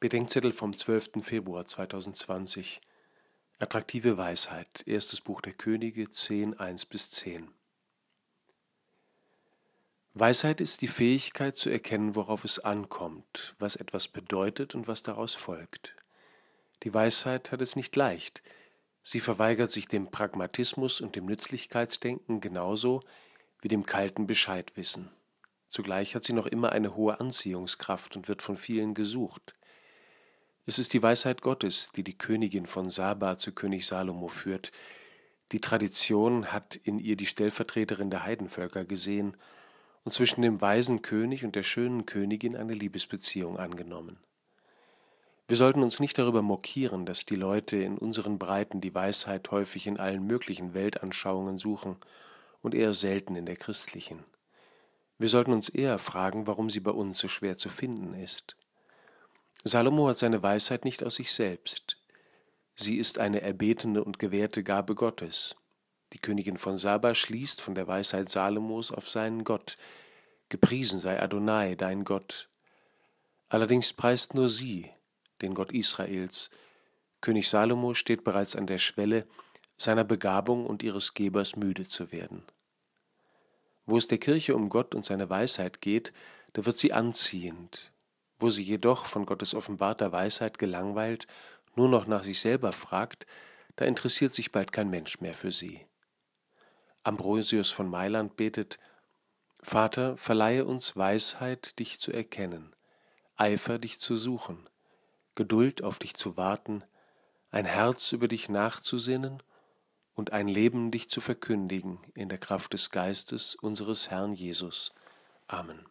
Bedenkzettel vom 12. Februar 2020 Attraktive Weisheit, erstes Buch der Könige 10, 1 bis 10 Weisheit ist die Fähigkeit zu erkennen, worauf es ankommt, was etwas bedeutet und was daraus folgt. Die Weisheit hat es nicht leicht. Sie verweigert sich dem Pragmatismus und dem Nützlichkeitsdenken genauso wie dem kalten Bescheidwissen. Zugleich hat sie noch immer eine hohe Anziehungskraft und wird von vielen gesucht. Es ist die Weisheit Gottes, die die Königin von Saba zu König Salomo führt. Die Tradition hat in ihr die Stellvertreterin der Heidenvölker gesehen und zwischen dem weisen König und der schönen Königin eine Liebesbeziehung angenommen. Wir sollten uns nicht darüber mokieren, dass die Leute in unseren Breiten die Weisheit häufig in allen möglichen Weltanschauungen suchen und eher selten in der christlichen. Wir sollten uns eher fragen, warum sie bei uns so schwer zu finden ist. Salomo hat seine Weisheit nicht aus sich selbst. Sie ist eine erbetene und gewährte Gabe Gottes. Die Königin von Saba schließt von der Weisheit Salomos auf seinen Gott. Gepriesen sei Adonai, dein Gott. Allerdings preist nur sie, den Gott Israels. König Salomo steht bereits an der Schwelle, seiner Begabung und ihres Gebers müde zu werden. Wo es der Kirche um Gott und seine Weisheit geht, da wird sie anziehend, wo sie jedoch von Gottes offenbarter Weisheit gelangweilt nur noch nach sich selber fragt, da interessiert sich bald kein Mensch mehr für sie. Ambrosius von Mailand betet, Vater, verleihe uns Weisheit, dich zu erkennen, Eifer, dich zu suchen, Geduld auf dich zu warten, ein Herz über dich nachzusinnen und ein Leben dich zu verkündigen in der Kraft des Geistes unseres Herrn Jesus. Amen.